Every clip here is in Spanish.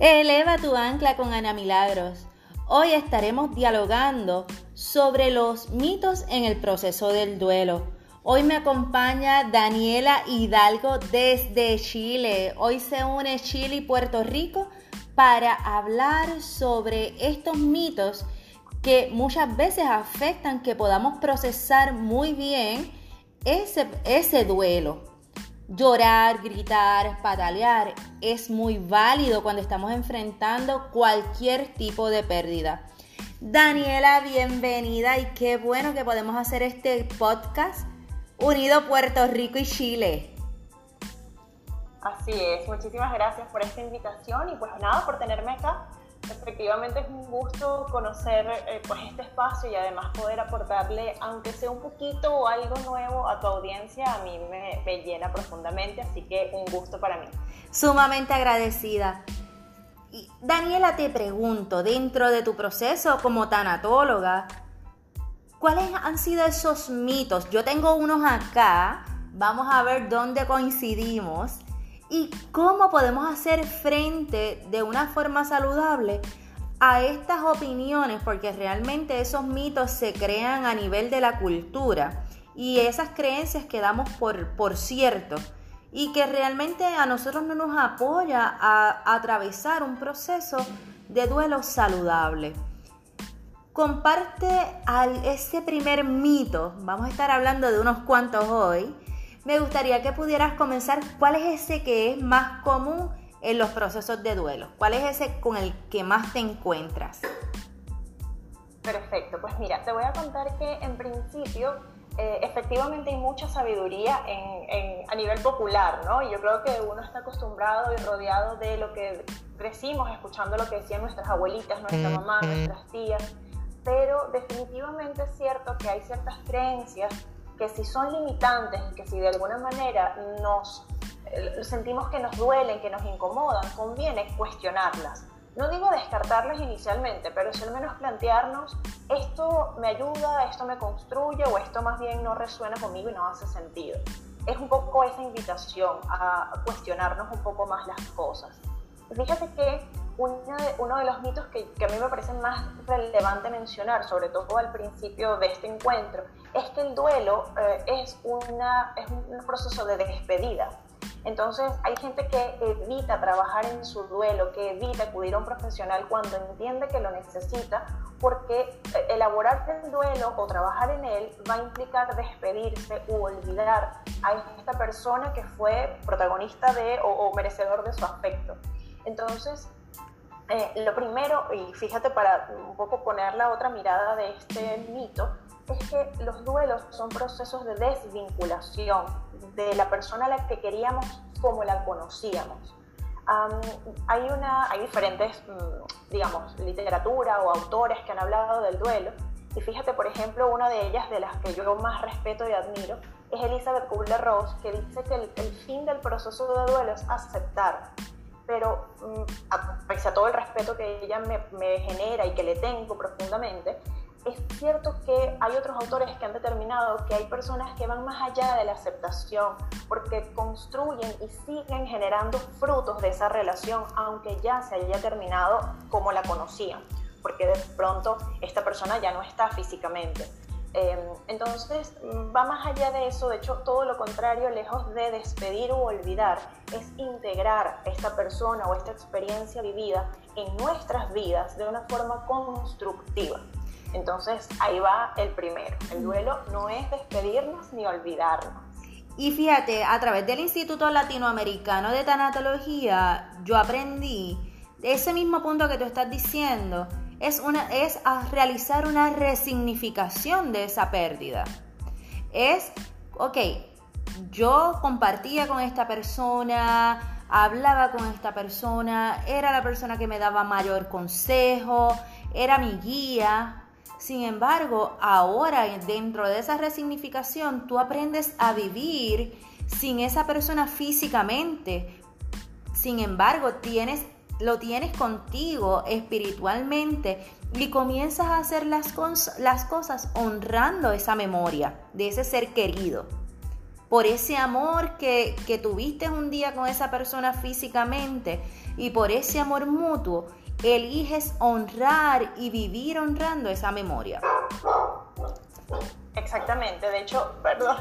Eleva tu ancla con Ana Milagros. Hoy estaremos dialogando sobre los mitos en el proceso del duelo. Hoy me acompaña Daniela Hidalgo desde Chile. Hoy se une Chile y Puerto Rico para hablar sobre estos mitos que muchas veces afectan que podamos procesar muy bien ese, ese duelo. Llorar, gritar, patalear es muy válido cuando estamos enfrentando cualquier tipo de pérdida. Daniela, bienvenida y qué bueno que podemos hacer este podcast unido Puerto Rico y Chile. Así es, muchísimas gracias por esta invitación y pues nada, por tenerme acá Efectivamente es un gusto conocer eh, pues este espacio y además poder aportarle, aunque sea un poquito o algo nuevo a tu audiencia, a mí me, llena profundamente, así que un gusto para mí. Sumamente agradecida. Daniela, te pregunto, dentro de tu proceso como tanatóloga, ¿cuáles han sido esos mitos? Yo tengo unos acá, vamos a ver dónde coincidimos y cómo podemos hacer frente de una forma saludable a estas opiniones, porque realmente esos mitos se crean a nivel de la cultura y esas creencias que damos por, por cierto. Y que realmente a nosotros no nos apoya a, atravesar un proceso de duelo saludable. Comparte al, ese primer mito, vamos a estar hablando de unos cuantos hoy, me gustaría que pudieras comenzar. ¿Cuál es ese que es más común en los procesos de duelo? ¿Cuál es ese con el que más te encuentras? Perfecto, pues mira, te voy a contar que en principio eh, efectivamente hay mucha sabiduría a nivel popular, ¿no? Y yo creo que uno está acostumbrado y rodeado de lo que crecimos escuchando lo que decían nuestras abuelitas, nuestra mamá, nuestras tías, pero definitivamente es cierto que hay ciertas creencias que si son limitantes y que si de alguna manera nos eh, sentimos que nos duelen, que nos incomodan, conviene cuestionarlas. No digo descartarlas inicialmente, pero si al menos plantearnos, esto me ayuda, esto me construye o esto más bien no resuena conmigo y no hace sentido. Es un poco esa invitación a cuestionarnos un poco más las cosas. Fíjate que uno de, los mitos que, a mí me parece más relevante mencionar, sobre todo al principio de este encuentro, es que el duelo eh, es, una, es un proceso de despedida. Entonces hay gente que evita trabajar en su duelo, que evita acudir a un profesional cuando entiende que lo necesita, porque eh, elaborar el duelo o trabajar en él va a implicar despedirse u olvidar a esta persona que fue protagonista de o, o merecedor de su afecto. Entonces, eh, lo primero, y fíjate para un poco poner la otra mirada de este mito, es que los duelos son procesos de desvinculación de la persona a la que queríamos como la conocíamos. hay, una, hay diferentes, mm, digamos, literatura o autores que han hablado del duelo, y fíjate, por ejemplo, una de ellas, de las que yo más respeto y admiro, es Elizabeth Kubler-Ross, que dice que el, el fin del proceso de duelo es aceptar pero mm, pese a todo el respeto que ella me, me, genera y que le tengo profundamente, es cierto que hay otros autores que han determinado que hay personas que van más allá de la aceptación, porque construyen y siguen generando frutos de esa relación, aunque ya se haya terminado como la conocían, porque de pronto esta persona ya no está físicamente. Em, entonces, va más allá de eso, de hecho, todo lo contrario, lejos de despedir o olvidar, es integrar esta persona o esta experiencia vivida en nuestras vidas de una forma constructiva. Entonces, ahí va el primero. El duelo no es despedirnos ni olvidarnos. Y fíjate, a través del Instituto Latinoamericano de Tanatología, yo aprendí ese mismo punto que tú estás diciendo, es, una, es realizar una resignificación de esa pérdida. Es, ok, yo compartía con esta persona, hablaba con esta persona, era la persona que me daba mayor consejo, era mi guía. Sin embargo, ahora dentro de esa resignificación, tú aprendes a vivir sin esa persona físicamente. Sin embargo, tienes lo tienes contigo espiritualmente y comienzas a hacer las, cosas honrando esa memoria de ese ser querido. por ese amor que, que tuviste un día con esa persona físicamente y por ese amor mutuo, eliges honrar y vivir honrando esa memoria. Exactamente, de hecho, perdón,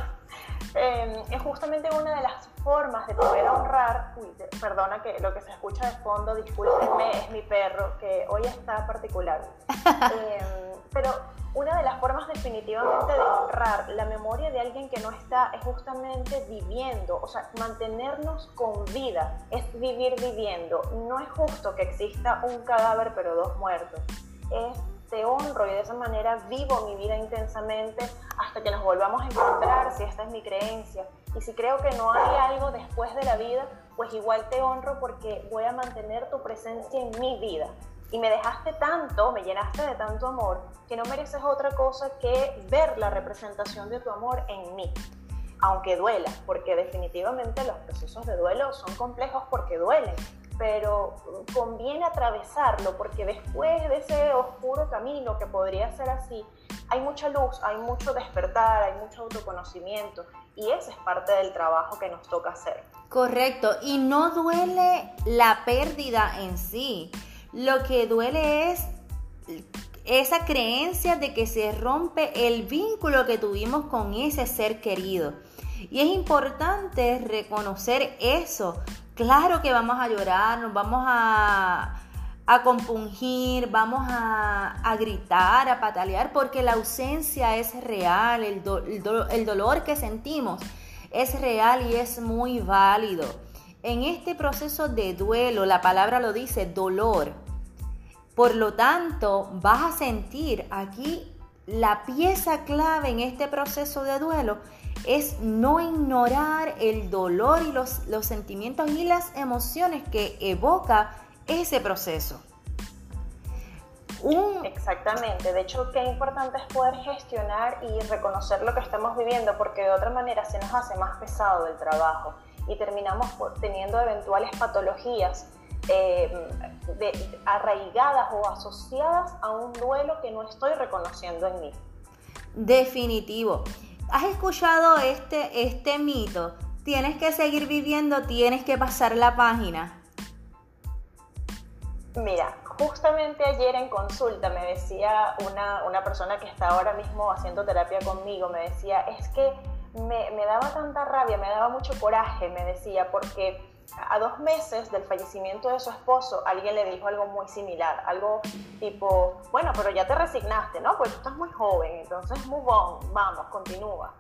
eh, es justamente una de las formas de poder honrar, uy, perdona que lo que se escucha de fondo, discúlpenme, es mi perro, que hoy está particular. Eh, pero una de las formas definitivamente de honrar la memoria de alguien que no está es justamente viviendo, o sea, mantenernos con vida, es vivir viviendo. No es justo que exista un cadáver pero dos muertos. Es te honro y de esa manera vivo mi vida intensamente hasta que nos volvamos a encontrar, si esta es mi creencia. Y si creo que no hay algo después de la vida, pues igual te honro porque voy a mantener tu presencia en mi vida. Y me dejaste tanto, me llenaste de tanto amor, que no mereces otra cosa que ver la representación de tu amor en mí. Aunque duela, porque definitivamente los procesos de duelo son complejos porque duelen pero conviene atravesarlo porque después de ese oscuro camino que podría ser así, hay mucha luz, hay mucho despertar, hay mucho autoconocimiento y ese es parte del trabajo que nos toca hacer. Correcto, y no duele la pérdida en sí, lo que duele es esa creencia de que se rompe el vínculo que tuvimos con ese ser querido. Y es importante reconocer eso, Claro que vamos a llorar, nos vamos a, compungir, vamos a, gritar, a patalear, porque la ausencia es real, el, el dolor que sentimos es real y es muy válido. En este proceso de duelo, la palabra lo dice, dolor. Por lo tanto, vas a sentir aquí la pieza clave en este proceso de duelo es no ignorar el dolor y los, los sentimientos y las emociones que evoca ese proceso. Exactamente, de hecho qué importante es poder gestionar y reconocer lo que estamos viviendo porque de otra manera se nos hace más pesado el trabajo y terminamos teniendo eventuales patologías eh, arraigadas o asociadas a un duelo que no estoy reconociendo en mí. Definitivo. ¿Has escuchado este, este mito? Tienes que seguir viviendo, tienes que pasar la página. Mira, justamente ayer en consulta me decía una, una, persona que está ahora mismo haciendo terapia conmigo, me decía, es que me, me daba tanta rabia, me daba mucho coraje, me decía, porque a dos meses del fallecimiento de su esposo, alguien le dijo algo muy similar, algo tipo, bueno, pero ya te resignaste, ¿no? Pues tú estás muy joven, entonces move on, vamos, continúa.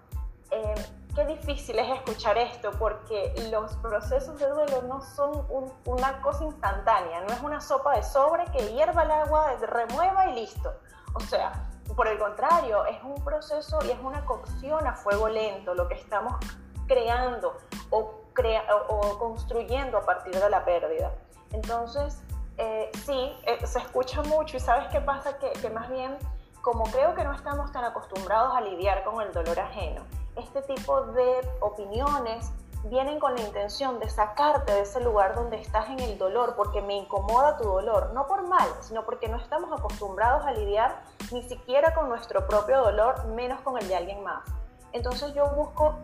Eh, qué difícil es escuchar esto porque los procesos de duelo no son una cosa instantánea, no es una sopa de sobre que hierva el agua, remueva y listo. O sea, por el contrario, es un proceso y es una cocción a fuego lento lo que estamos creando o, construyendo a partir de la pérdida. Entonces, eh, sí, eh, se escucha mucho y sabes qué pasa, que, que más bien, como creo que no estamos tan acostumbrados a lidiar con el dolor ajeno, este tipo de opiniones vienen con la intención de sacarte de ese lugar donde estás en el dolor, porque me incomoda tu dolor, no por mal, sino porque no estamos acostumbrados a lidiar ni siquiera con nuestro propio dolor, menos con el de alguien más. Entonces yo busco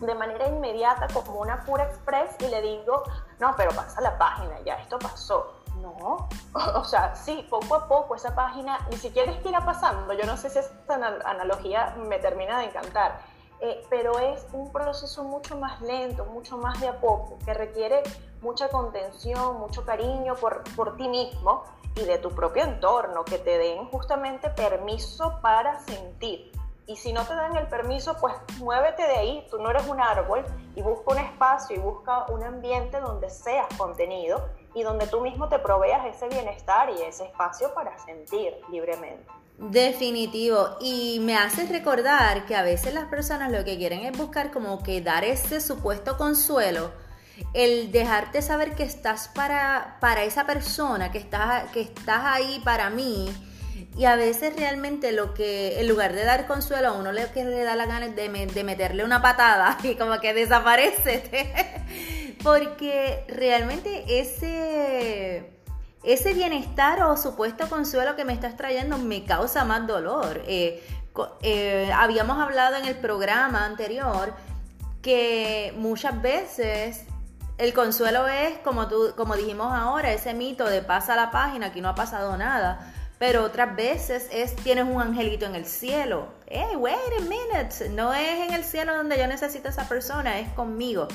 de manera inmediata como una pura express y le digo, no, pero pasa la página, ya esto pasó. No, o sea, sí, poco a poco esa página ni siquiera es que irá pasando. Yo no sé si esta analogía me termina de encantar, eh, pero es un proceso mucho más lento, mucho más de a poco, que requiere mucha contención, mucho cariño por, por ti mismo y de tu propio entorno, que te den justamente permiso para sentir y si no te dan el permiso, pues muévete de ahí, tú no eres un árbol y busca un espacio y busca un ambiente donde seas contenido y donde tú mismo te proveas ese bienestar y ese espacio para sentir libremente. Definitivo. Y me hace recordar que a veces las personas lo que quieren es buscar como que dar ese supuesto consuelo, el dejarte saber que estás para, para esa persona, que estás, que estás ahí para mí y a veces realmente lo que, en lugar de dar consuelo, a uno le, da la gana de, de meterle una patada y como que desaparece. Porque realmente ese, ese bienestar o supuesto consuelo que me estás trayendo me causa más dolor. Eh, eh, habíamos hablado en el programa anterior que muchas veces el consuelo es, como, tú, como dijimos ahora, ese mito de pasa la página, aquí no ha pasado nada. Pero otras veces es tienes un angelito en el cielo. Hey, wait a minute. No es en el cielo donde yo necesito a esa persona, es conmigo.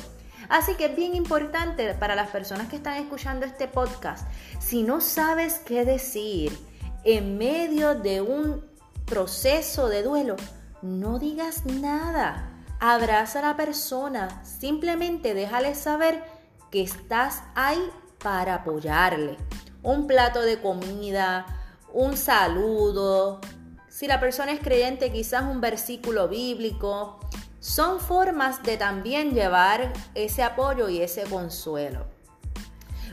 Así que es bien importante para las personas que están escuchando este podcast, si no sabes qué decir en medio de un proceso de duelo, no digas nada Abraza a la persona, simplemente déjale saber que estás ahí para apoyarle. Un plato de comida, un saludo. Si la persona es creyente, quizás un versículo bíblico. Son formas de también llevar ese apoyo y ese consuelo.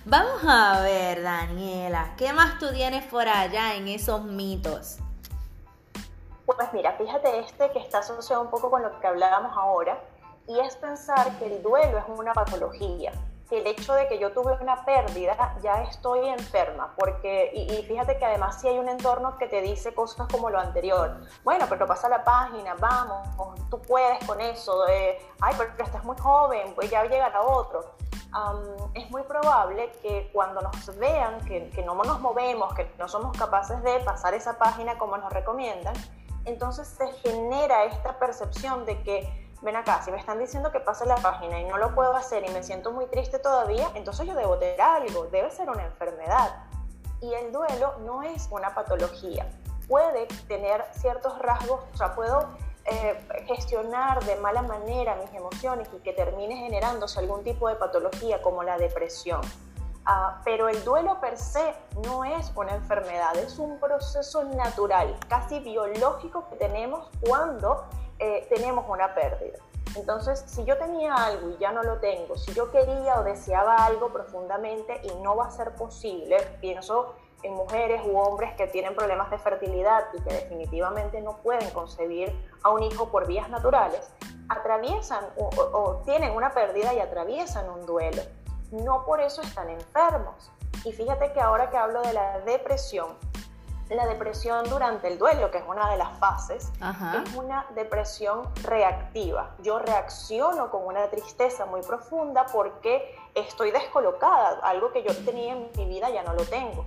Vamos a ver, Daniela, ¿qué más tú tienes por allá en esos mitos? Pues mira, fíjate este que está asociado un poco con lo que hablábamos ahora, y es pensar que el duelo es una patología, que el hecho de que yo tuve una pérdida ya estoy enferma, porque, y, fíjate que además si hay un entorno que te dice cosas como lo anterior, bueno, pero pasa la página, vamos, tú puedes con eso, de, ay, pero estás muy joven, pues ya llegará otro. es muy probable que cuando nos vean que no nos movemos, que no somos capaces de pasar esa página como nos recomiendan, entonces se genera esta percepción de que, ven acá, si me están diciendo que pase la página y no lo puedo hacer y me siento muy triste todavía, entonces yo debo tener algo, debe ser una enfermedad. Y el duelo no es una patología, puede tener ciertos rasgos, o sea, puedo eh, gestionar de mala manera mis emociones y que termine generándose algún tipo de patología como la depresión. Ah, pero el duelo per se no es una enfermedad, es un proceso natural, casi biológico que tenemos cuando eh, tenemos una pérdida. Entonces, si yo tenía algo y ya no lo tengo, si yo quería o deseaba algo profundamente y no va a ser posible, pienso en mujeres u hombres que tienen problemas de fertilidad y que definitivamente no pueden concebir a un hijo por vías naturales, atraviesan o tienen una pérdida y atraviesan un duelo no por eso están enfermos. Y fíjate que ahora que hablo de la depresión, la depresión durante el duelo, que es una de las fases, es una depresión reactiva. Yo reacciono con una tristeza muy profunda porque estoy descolocada, algo que yo tenía en mi vida ya no lo tengo.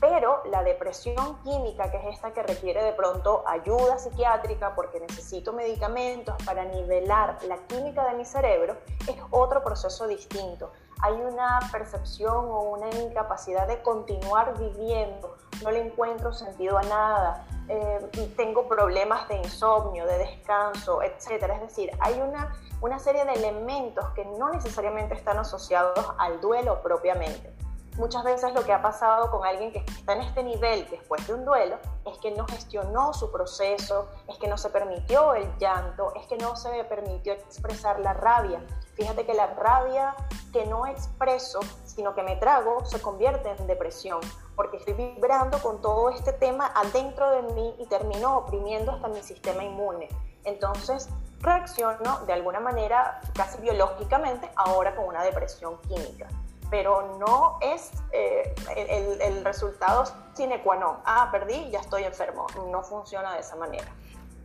Pero la depresión química, que es esta que requiere de pronto ayuda psiquiátrica porque necesito medicamentos para nivelar la química de mi cerebro, es otro proceso distinto. Hay una percepción o una incapacidad de continuar viviendo, no le encuentro sentido a nada, eh, tengo problemas de insomnio, de descanso, etc. Es decir, hay una, una serie de elementos que no necesariamente están asociados al duelo propiamente muchas veces lo que ha pasado con alguien que está en este nivel después de un duelo es que no gestionó su proceso, es que no se permitió el llanto, es que no se permitió expresar la rabia. Fíjate que la rabia que no expreso, sino que me trago, se convierte en depresión, porque estoy vibrando con todo este tema adentro de mí y termino oprimiendo hasta mi sistema inmune. Entonces, reacciono de alguna manera casi biológicamente ahora con una depresión química pero no es eh, el, el, resultado sine qua non. Ah, perdí, ya estoy enfermo. No funciona de esa manera.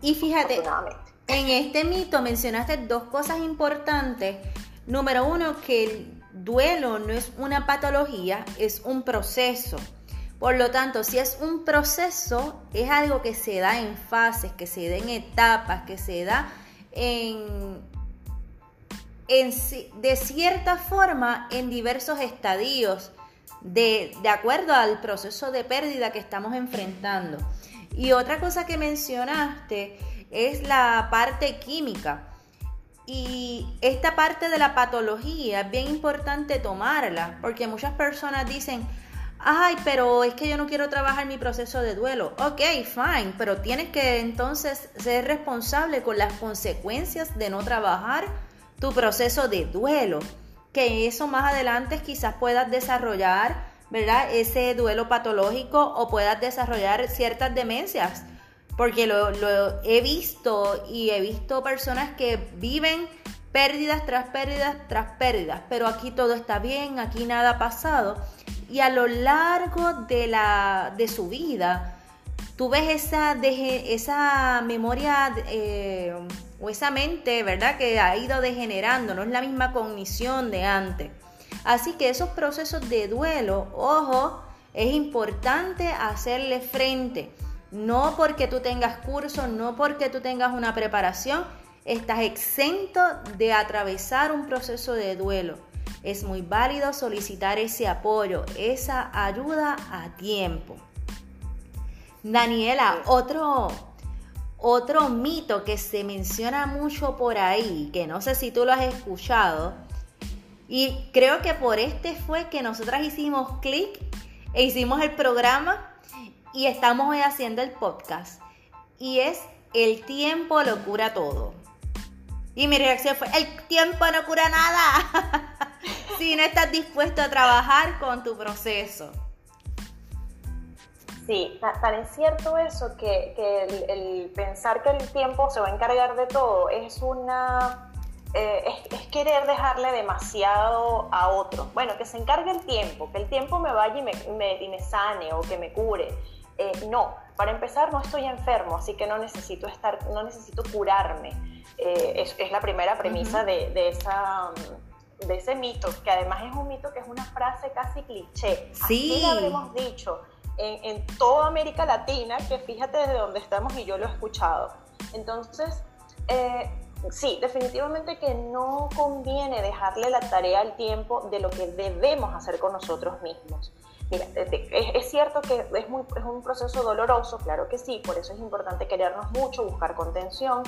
Y fíjate, en este mito mencionaste dos cosas importantes. Número uno, que el duelo no es una patología, es un proceso. Por lo tanto, si es un proceso, es algo que se da en fases, que se da en etapas, que se da en de cierta forma en diversos estadios de, de acuerdo al proceso de pérdida que estamos enfrentando. Y otra cosa que mencionaste es la parte química. Y esta parte de la patología es bien importante tomarla, porque muchas personas dicen, ay, pero es que yo no quiero trabajar mi proceso de duelo. Ok, fine, pero tienes que entonces ser responsable con las consecuencias de no trabajar tu proceso de duelo, que eso más adelante quizás puedas desarrollar, ¿verdad? Ese duelo patológico o puedas desarrollar ciertas demencias, porque lo, he visto y he visto personas que viven pérdidas tras pérdidas tras pérdidas, pero aquí todo está bien, aquí nada ha pasado. Y a lo largo de, la, de su vida, tú ves esa, esa memoria eh, o esa mente, ¿verdad? Que ha ido degenerando, no es la misma cognición de antes. Así que esos procesos de duelo, ojo, es importante hacerle frente. No porque tú tengas curso, no porque tú tengas una preparación, estás exento de atravesar un proceso de duelo. Es muy válido solicitar ese apoyo, esa ayuda a tiempo. Daniela, otro, otro mito que se menciona mucho por ahí, que no sé si tú lo has escuchado, y creo que por este fue que nosotras hicimos clic e hicimos el programa y estamos hoy haciendo el podcast. Y es el tiempo lo cura todo. Y mi reacción fue, el tiempo no cura nada si no estás dispuesto a trabajar con tu proceso. Sí, tan es cierto eso que, el, pensar que el tiempo se va a encargar de todo es una eh, es, querer dejarle demasiado a otro. Bueno, que se encargue el tiempo, que el tiempo me vaya y me, me, sane o que me cure. Eh, no, para empezar no estoy enfermo, así que no necesito estar, no necesito curarme. Eh, es, es, la primera premisa de, de, esa de ese mito, que además es un mito que es una frase casi cliché. Sí. Así lo habremos dicho en, toda América Latina, que fíjate desde dónde estamos y yo lo he escuchado. Entonces, eh, sí, definitivamente que no conviene dejarle la tarea al tiempo de lo que debemos hacer con nosotros mismos. Mira, es, cierto que es, muy, es un proceso doloroso, claro que sí, por eso es importante querernos mucho, buscar contención,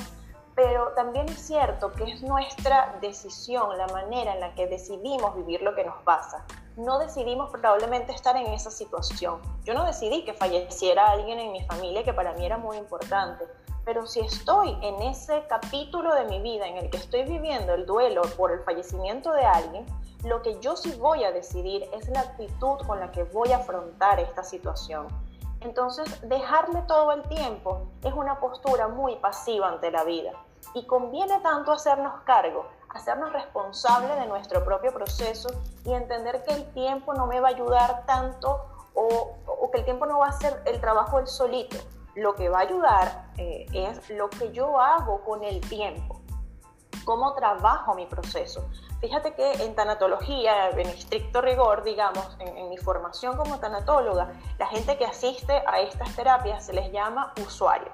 pero también es cierto que es nuestra decisión, la manera en la que decidimos vivir lo que nos pasa. No decidimos probablemente estar en esa situación. Yo no decidí que falleciera alguien en mi familia que para mí era muy importante, pero si estoy en ese capítulo de mi vida en el que estoy viviendo el duelo por el fallecimiento de alguien, lo que yo sí voy a decidir es la actitud con la que voy a afrontar esta situación. Entonces, dejarle todo el tiempo es una postura muy pasiva ante la vida y conviene tanto hacernos cargo, hacernos responsables de nuestro propio proceso y entender que el tiempo no me va a ayudar tanto o, que el tiempo no va a hacer el trabajo del solito. Lo que va a ayudar eh, es lo que yo hago con el tiempo, cómo trabajo mi proceso. Fíjate que en tanatología, en estricto rigor, digamos, en, mi formación como tanatóloga, la gente que asiste a estas terapias se les llama usuario.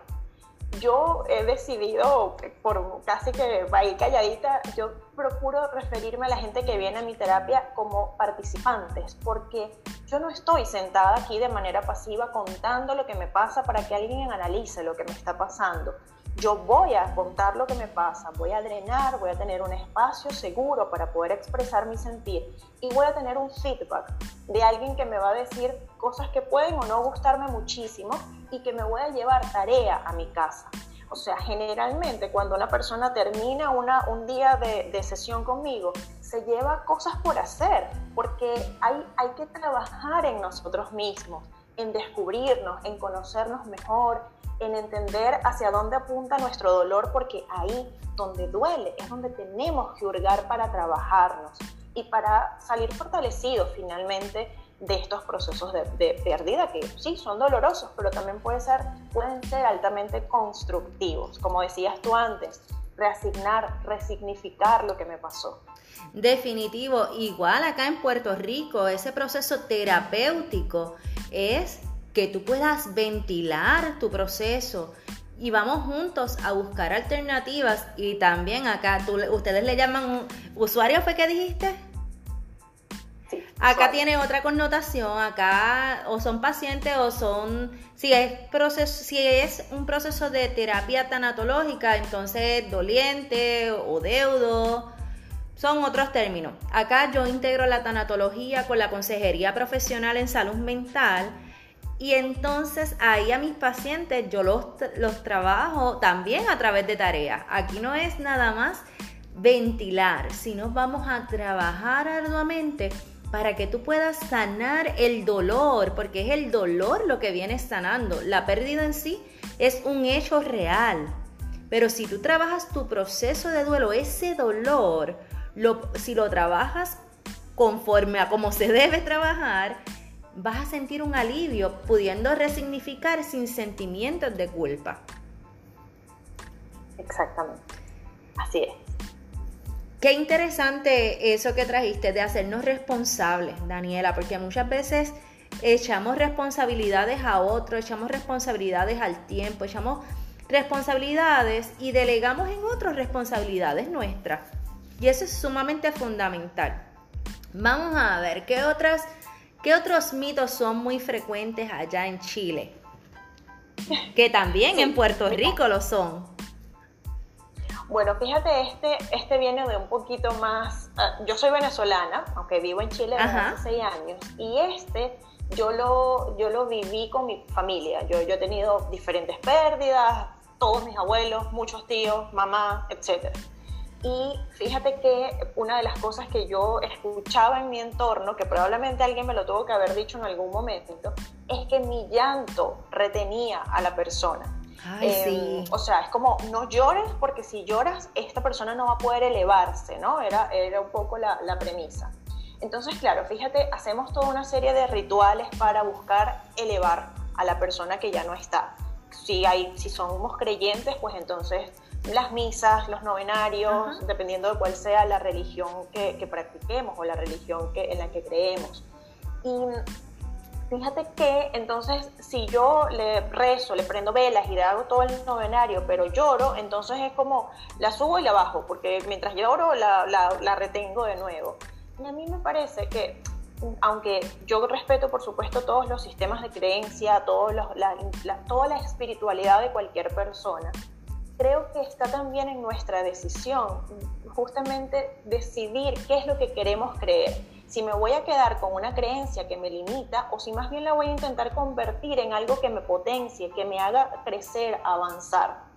Yo he decidido, por casi que va a ir calladita, yo procuro referirme a la gente que viene a mi terapia como participantes, porque yo no estoy sentada aquí de manera pasiva contando lo que me pasa para que alguien analice lo que me está pasando yo voy a contar lo que me pasa, voy a drenar, voy a tener un espacio seguro para poder expresar mi sentir y voy a tener un feedback de alguien que me va a decir cosas que pueden o no gustarme muchísimo y que me voy a llevar tarea a mi casa. O sea, generalmente cuando una persona termina una, un día de, de, sesión conmigo, se lleva cosas por hacer, porque hay, hay que trabajar en nosotros mismos, en descubrirnos, en conocernos mejor, en entender hacia dónde apunta nuestro dolor, porque ahí donde duele es donde tenemos que hurgar para trabajarnos y para salir fortalecidos finalmente de estos procesos de, pérdida que sí son dolorosos, pero también puede ser, pueden ser altamente constructivos, como decías tú antes, reasignar, resignificar lo que me pasó. Definitivo, igual acá en Puerto Rico, ese proceso terapéutico es que tú puedas ventilar tu proceso y vamos juntos a buscar alternativas y también acá, tú, ustedes le llaman usuario, ¿fue que dijiste? Acá tiene otra connotación, acá o son pacientes o son, si es, proceso, si es un proceso de terapia tanatológica, entonces doliente o deudo, son otros términos. Acá yo integro la tanatología con la consejería profesional en salud mental y entonces ahí a mis pacientes yo los, los trabajo también a través de tareas. Aquí no es nada más ventilar, sino vamos a trabajar arduamente para que tú puedas sanar el dolor, porque es el dolor lo que viene sanando. La pérdida en sí es un hecho real. Pero si tú trabajas tu proceso de duelo, ese dolor, lo, si lo trabajas conforme a cómo se debe trabajar, vas a sentir un alivio pudiendo resignificar sin sentimientos de culpa. Exactamente. Así es. Qué interesante eso que trajiste de hacernos responsables, Daniela, porque muchas veces echamos responsabilidades a otros, echamos responsabilidades al tiempo, echamos responsabilidades y delegamos en otros responsabilidades nuestras. Y eso es sumamente fundamental. Vamos a ver qué otras qué otros mitos son muy frecuentes allá en Chile. Que también en Puerto Rico lo son. Bueno, fíjate, este, este viene de un poquito más. Ah, yo soy venezolana, aunque vivo en Chile desde hace seis años, y este yo lo, yo lo viví con mi familia. Yo, yo he tenido diferentes pérdidas, todos mis abuelos, muchos tíos, mamá, etc. Y fíjate que una de las cosas que yo escuchaba en mi entorno, que probablemente alguien me lo tuvo que haber dicho en algún momento, es que mi llanto retenía a la persona. Em, o sea, es como, no llores porque si lloras, esta persona no va a poder elevarse, ¿no? Era, era un poco la, la premisa. Entonces, claro, fíjate, hacemos toda una serie de rituales para buscar elevar a la persona que ya no está. Si, hay, si somos creyentes, pues entonces las misas, los novenarios, dependiendo de cuál sea la religión que, que practiquemos o la religión que, en la que creemos. Y Fíjate que entonces si yo le rezo, le prendo velas y le hago todo el novenario, pero lloro, entonces es como la subo y la bajo, porque mientras lloro la, la, retengo de nuevo. Y a mí me parece que, aunque yo respeto por supuesto todos los sistemas de creencia, todos la, toda la espiritualidad de cualquier persona, creo que está también en nuestra decisión justamente decidir qué es lo que queremos creer si me voy a quedar con una creencia que me limita o si más bien la voy a intentar convertir en algo que me potencie, que me haga crecer, avanzar.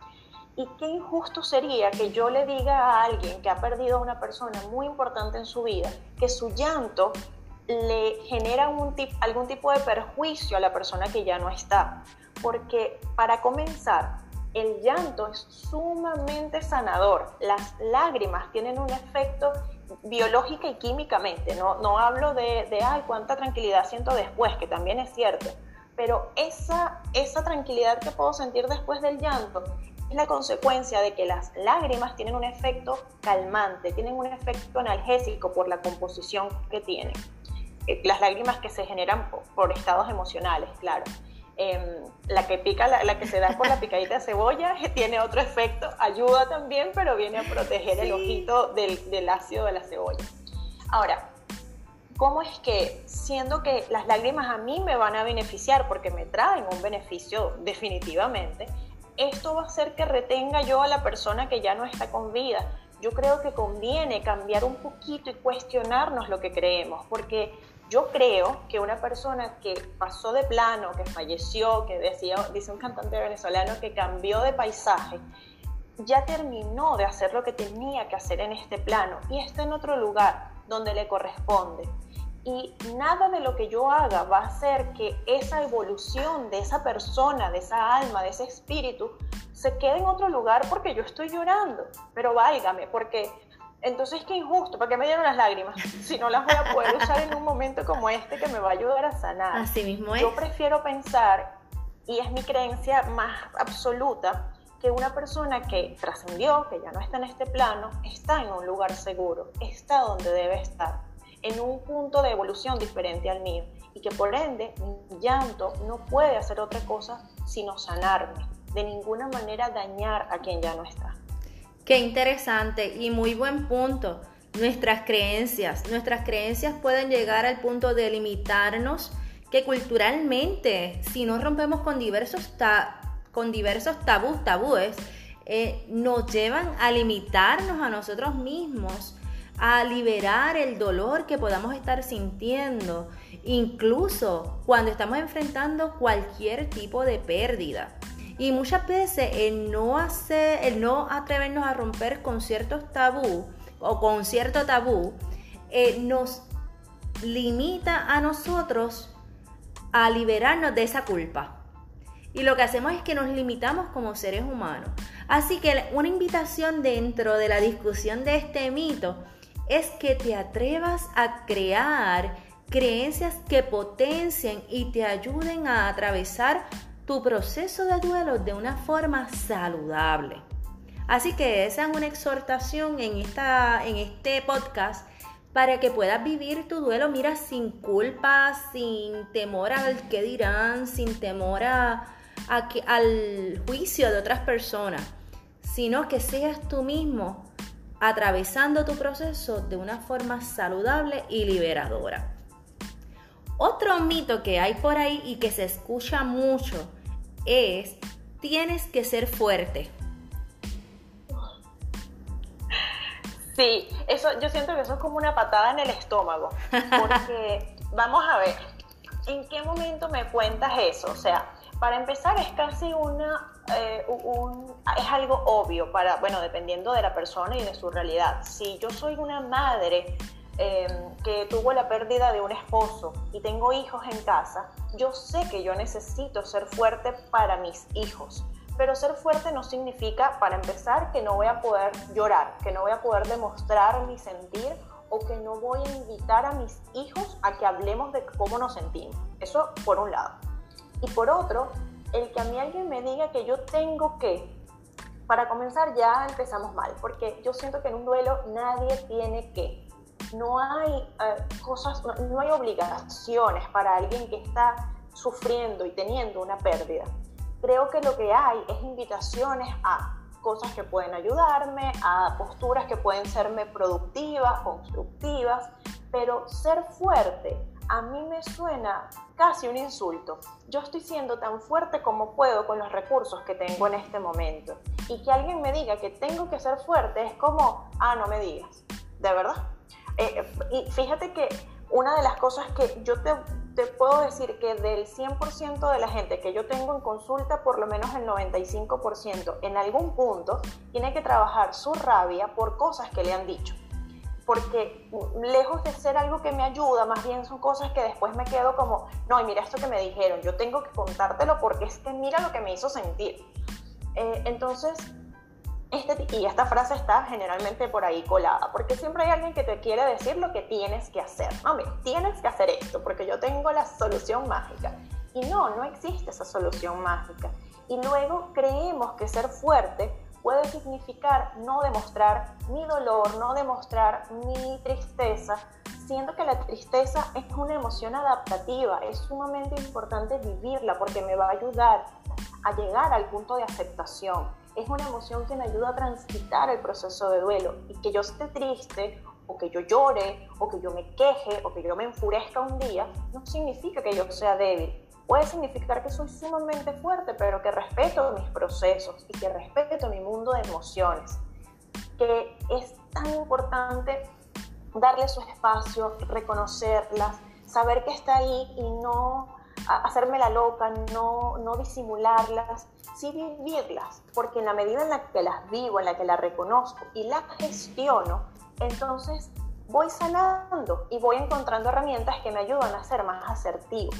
Y qué injusto sería que yo le diga a alguien que ha perdido a una persona muy importante en su vida que su llanto le genera algún tipo de perjuicio a la persona que ya no está. Porque para comenzar, el llanto es sumamente sanador. Las lágrimas tienen un efecto biológica y químicamente, no, no hablo de, de, ay, cuánta tranquilidad siento después, que también es cierto, pero esa, esa tranquilidad que puedo sentir después del llanto es la consecuencia de que las lágrimas tienen un efecto calmante, tienen un efecto analgésico por la composición que tienen. Eh, las lágrimas que se generan por estados emocionales, claro. Em, la que pica, la, que se da por la picadita de cebolla, tiene otro efecto, ayuda también, pero viene a proteger el ojito del, del ácido de la cebolla. Ahora, ¿cómo es que, siendo que las lágrimas a mí me van a beneficiar porque me traen un beneficio definitivamente, esto va a hacer que retenga yo a la persona que ya no está con vida? Yo creo que conviene cambiar un poquito y cuestionarnos lo que creemos, porque yo creo que una persona que pasó de plano, que falleció, que decía, dice un cantante venezolano que cambió de paisaje, ya terminó de hacer lo que tenía que hacer en este plano y está en otro lugar donde le corresponde. Y nada de lo que yo haga va a hacer que esa evolución de esa persona, de esa alma, de ese espíritu, se quede en otro lugar porque yo estoy llorando. Pero válgame, porque entonces, qué injusto, ¿para qué me dieron las lágrimas? Si no las voy a poder usar en un momento como este que me va a ayudar a sanar. Así mismo es. Yo prefiero pensar, y es mi creencia más absoluta, que una persona que trascendió, que ya no está en este plano, está en un lugar seguro, está donde debe estar, en un punto de evolución diferente al mío, y que por ende mi llanto no puede hacer otra cosa sino sanarme, de ninguna manera dañar a quien ya no está. Qué interesante y muy buen punto. Nuestras creencias, nuestras creencias pueden llegar al punto de limitarnos que culturalmente, si no rompemos con diversos, con diversos tabús, tabúes, eh, nos llevan a limitarnos a nosotros mismos, a liberar el dolor que podamos estar sintiendo, incluso cuando estamos enfrentando cualquier tipo de pérdida. Y muchas veces el no hacer, el no atrevernos a romper con ciertos tabú o con cierto tabú, eh, nos limita a nosotros a liberarnos de esa culpa. Y lo que hacemos es que nos limitamos como seres humanos. Así que una invitación dentro de la discusión de este mito es que te atrevas a crear creencias que potencien y te ayuden a atravesar tu proceso de duelo de una forma saludable. Así que esa es una exhortación en, esta, en este podcast para que puedas vivir tu duelo, mira, sin culpa, sin temor al que dirán, sin temor a, al juicio de otras personas, sino que seas tú mismo atravesando tu proceso de una forma saludable y liberadora. Otro mito que hay por ahí y que se escucha mucho es tienes que ser fuerte. Sí, eso, yo siento que eso es como una patada en el estómago, porque vamos a ver, ¿en qué momento me cuentas eso? O sea, para empezar es casi una, eh, es algo obvio para, bueno, dependiendo de la persona y de su realidad. Si yo soy una madre em, que tuvo la pérdida de un esposo y tengo hijos en casa, yo sé que yo necesito ser fuerte para mis hijos. Pero ser fuerte no significa, para empezar, que no voy a poder llorar, que no voy a poder demostrar mi sentir o que no voy a invitar a mis hijos a que hablemos de cómo nos sentimos. Eso por un lado. Y por otro, el que a mí alguien me diga que yo tengo que, para comenzar ya empezamos mal, porque yo siento que en un duelo nadie tiene que. No hay eh, cosas, no hay obligaciones para alguien que está sufriendo y teniendo una pérdida creo que lo que hay es invitaciones a cosas que pueden ayudarme, a posturas que pueden serme productivas, constructivas, pero ser fuerte a mí me suena casi un insulto. Yo estoy siendo tan fuerte como puedo con los recursos que tengo en este momento. Y que alguien me diga que tengo que ser fuerte es como, ah, no me digas, de verdad. Eh, y fíjate que una de las cosas que yo te te puedo decir que del 100% de la gente que yo tengo en consulta, por lo menos el 95% en algún punto tiene que trabajar su rabia por cosas que le han dicho. Porque lejos de ser algo que me ayuda, más bien son cosas que después me quedo como, no, y mira esto que me dijeron, yo tengo que contártelo porque es que mira lo que me hizo sentir. Eh, entonces, y esta frase está generalmente por ahí colada, porque siempre hay alguien que te quiere decir lo que tienes que hacer. No, mira, tienes que hacer esto, porque yo tengo la solución mágica. Y no, no existe esa solución mágica. Y luego creemos que ser fuerte puede significar no demostrar mi dolor, no demostrar mi tristeza, siendo que la tristeza es una emoción adaptativa, es sumamente importante vivirla porque me va a ayudar a llegar al punto de aceptación es una emoción que me ayuda a transitar el proceso de duelo y que yo esté triste o que yo llore o que yo me queje o que yo me enfurezca un día no significa que yo sea débil. Puede significar que soy sumamente fuerte, pero que respeto mis procesos y que respeto mi mundo de emociones. Que es tan importante darle su espacio, reconocerlas, saber que está ahí y no hacerme la loca, no, no disimularlas, sí vivirlas, porque en la medida en la que las vivo, en la que las reconozco y las gestiono, entonces voy sanando y voy encontrando herramientas que me ayudan a ser más asertivo.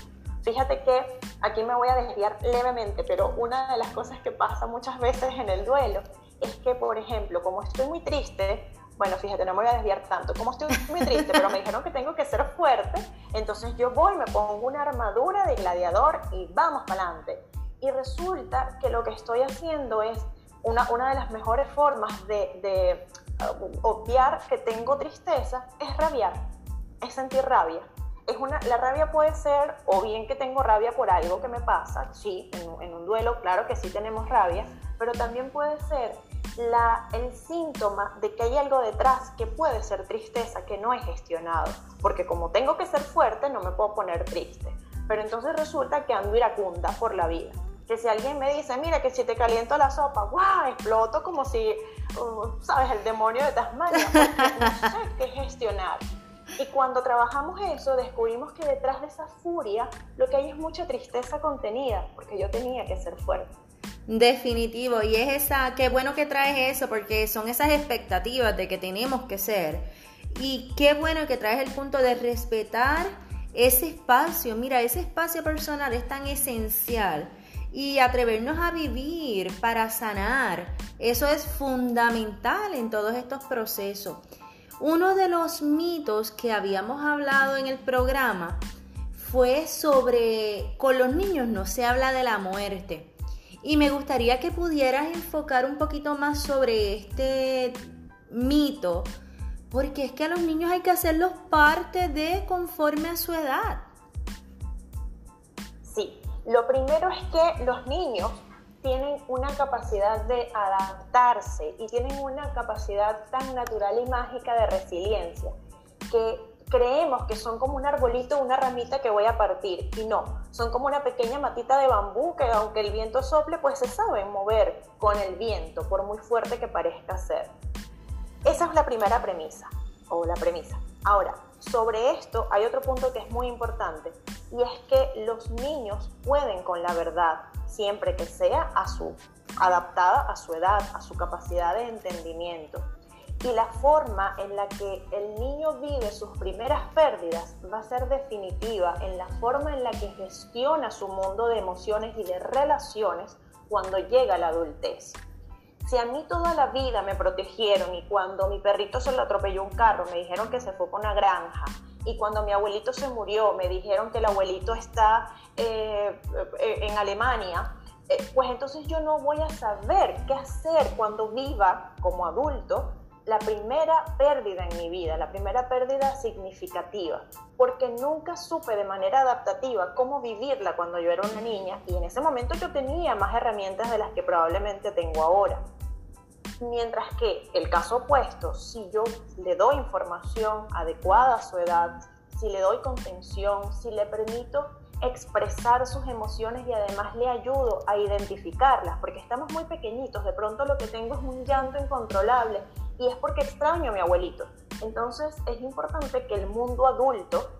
Fíjate que aquí me voy a desviar levemente, pero una de las cosas que pasa muchas veces en el duelo es que, por ejemplo, como estoy muy triste, bueno, fíjate, no me voy a desviar tanto, como estoy muy triste, pero me dijeron que tengo que ser fuerte, entonces yo voy, me pongo una armadura de gladiador y vamos para adelante. Y resulta que lo que estoy haciendo es una, una de las mejores formas de, de uh, obviar que tengo tristeza, es rabiar, es sentir rabia. Es una, la rabia puede ser o bien que tengo rabia por algo que me pasa, sí, en, en un duelo, claro que sí tenemos rabia, pero también puede ser la, el síntoma de que hay algo detrás que puede ser tristeza, que no he gestionado, porque como tengo que ser fuerte no me puedo poner triste. Pero entonces resulta que ando iracunda por la vida. Que si alguien me dice, mira, que si te caliento la sopa, ¡guau! Exploto como si, uh, ¿sabes? El demonio de Tasmania, no sé qué gestionar. Y cuando trabajamos eso, descubrimos que detrás de esa furia lo que hay es mucha tristeza contenida, porque yo tenía que ser fuerte. Definitivo, y es esa, qué bueno que traes eso, porque son esas expectativas de que tenemos que ser. Y qué bueno que traes el punto de respetar ese espacio. Mira, ese espacio personal es tan esencial. Y atrevernos a vivir para sanar, eso es fundamental en todos estos procesos. Uno de los mitos que habíamos hablado en el programa fue sobre, con los niños no se habla de la muerte. Y me gustaría que pudieras enfocar un poquito más sobre este mito, porque es que a los niños hay que hacerlos parte de conforme a su edad. Sí, lo primero es que los niños tienen una capacidad de adaptarse y tienen una capacidad tan natural y mágica de resiliencia que creemos que son como un arbolito, una ramita que voy a partir y no, son como una pequeña matita de bambú que aunque el viento sople pues se saben mover con el viento por muy fuerte que parezca ser. Esa es la primera premisa o la premisa. Ahora, sobre esto hay otro punto que es muy importante y es que los niños pueden con la verdad siempre que sea a su adaptada a su edad, a su capacidad de entendimiento. Y la forma en la que el niño vive sus primeras pérdidas va a ser definitiva en la forma en la que gestiona su mundo de emociones y de relaciones cuando llega la adultez. Si a mí toda la vida me protegieron y cuando mi perrito se lo atropelló un carro me dijeron que se fue con una granja y cuando mi abuelito se murió me dijeron que el abuelito está eh, eh, en Alemania, eh, pues entonces yo no voy a saber qué hacer cuando viva como adulto la primera pérdida en mi vida, la primera pérdida significativa, porque nunca supe de manera adaptativa cómo vivirla cuando yo era una niña y en ese momento yo tenía más herramientas de las que probablemente tengo ahora. Mientras que el caso opuesto, si yo le doy información adecuada a su edad, si le doy contención, si le permito expresar sus emociones y además le ayudo a identificarlas, porque estamos muy pequeñitos, de pronto lo que tengo es un llanto incontrolable y es porque extraño a mi abuelito. Entonces es importante que el mundo adulto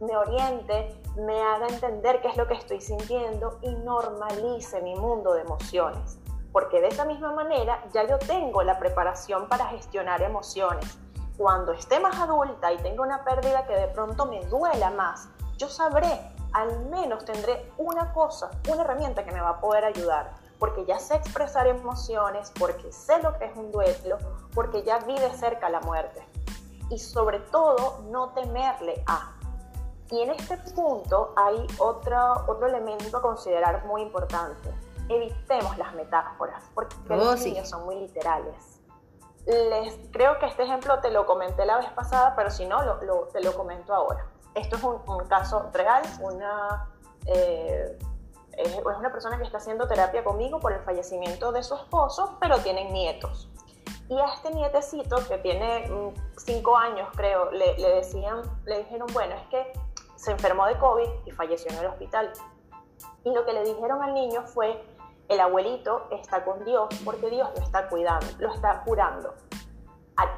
me oriente, me haga entender qué es lo que estoy sintiendo y normalice mi mundo de emociones. Porque de esa misma manera ya yo tengo la preparación para gestionar emociones. Cuando esté más adulta y tenga una pérdida que de pronto me duela más, yo sabré, al menos tendré una cosa, una herramienta que me va a poder ayudar porque ya sé expresar emociones, porque sé lo que es un duelo, porque ya vi de cerca la muerte. Y sobre todo, no temerle a. Y en este punto hay otro, otro elemento a considerar muy importante. Evitemos las metáforas, porque oh, los niños son muy literales. Les, creo que este ejemplo te lo comenté la vez pasada, pero si no, lo, te lo comento ahora. Esto es un, caso real, una eh, es una persona que está haciendo terapia conmigo por el fallecimiento de su esposo, pero tienen nietos. Y a este nietecito, que tiene mm, cinco años, creo, le, decían, le dijeron, bueno, es que se enfermó de COVID y falleció en el hospital. Y lo que le dijeron al niño fue, el abuelito está con Dios porque Dios lo está cuidando, lo está curando.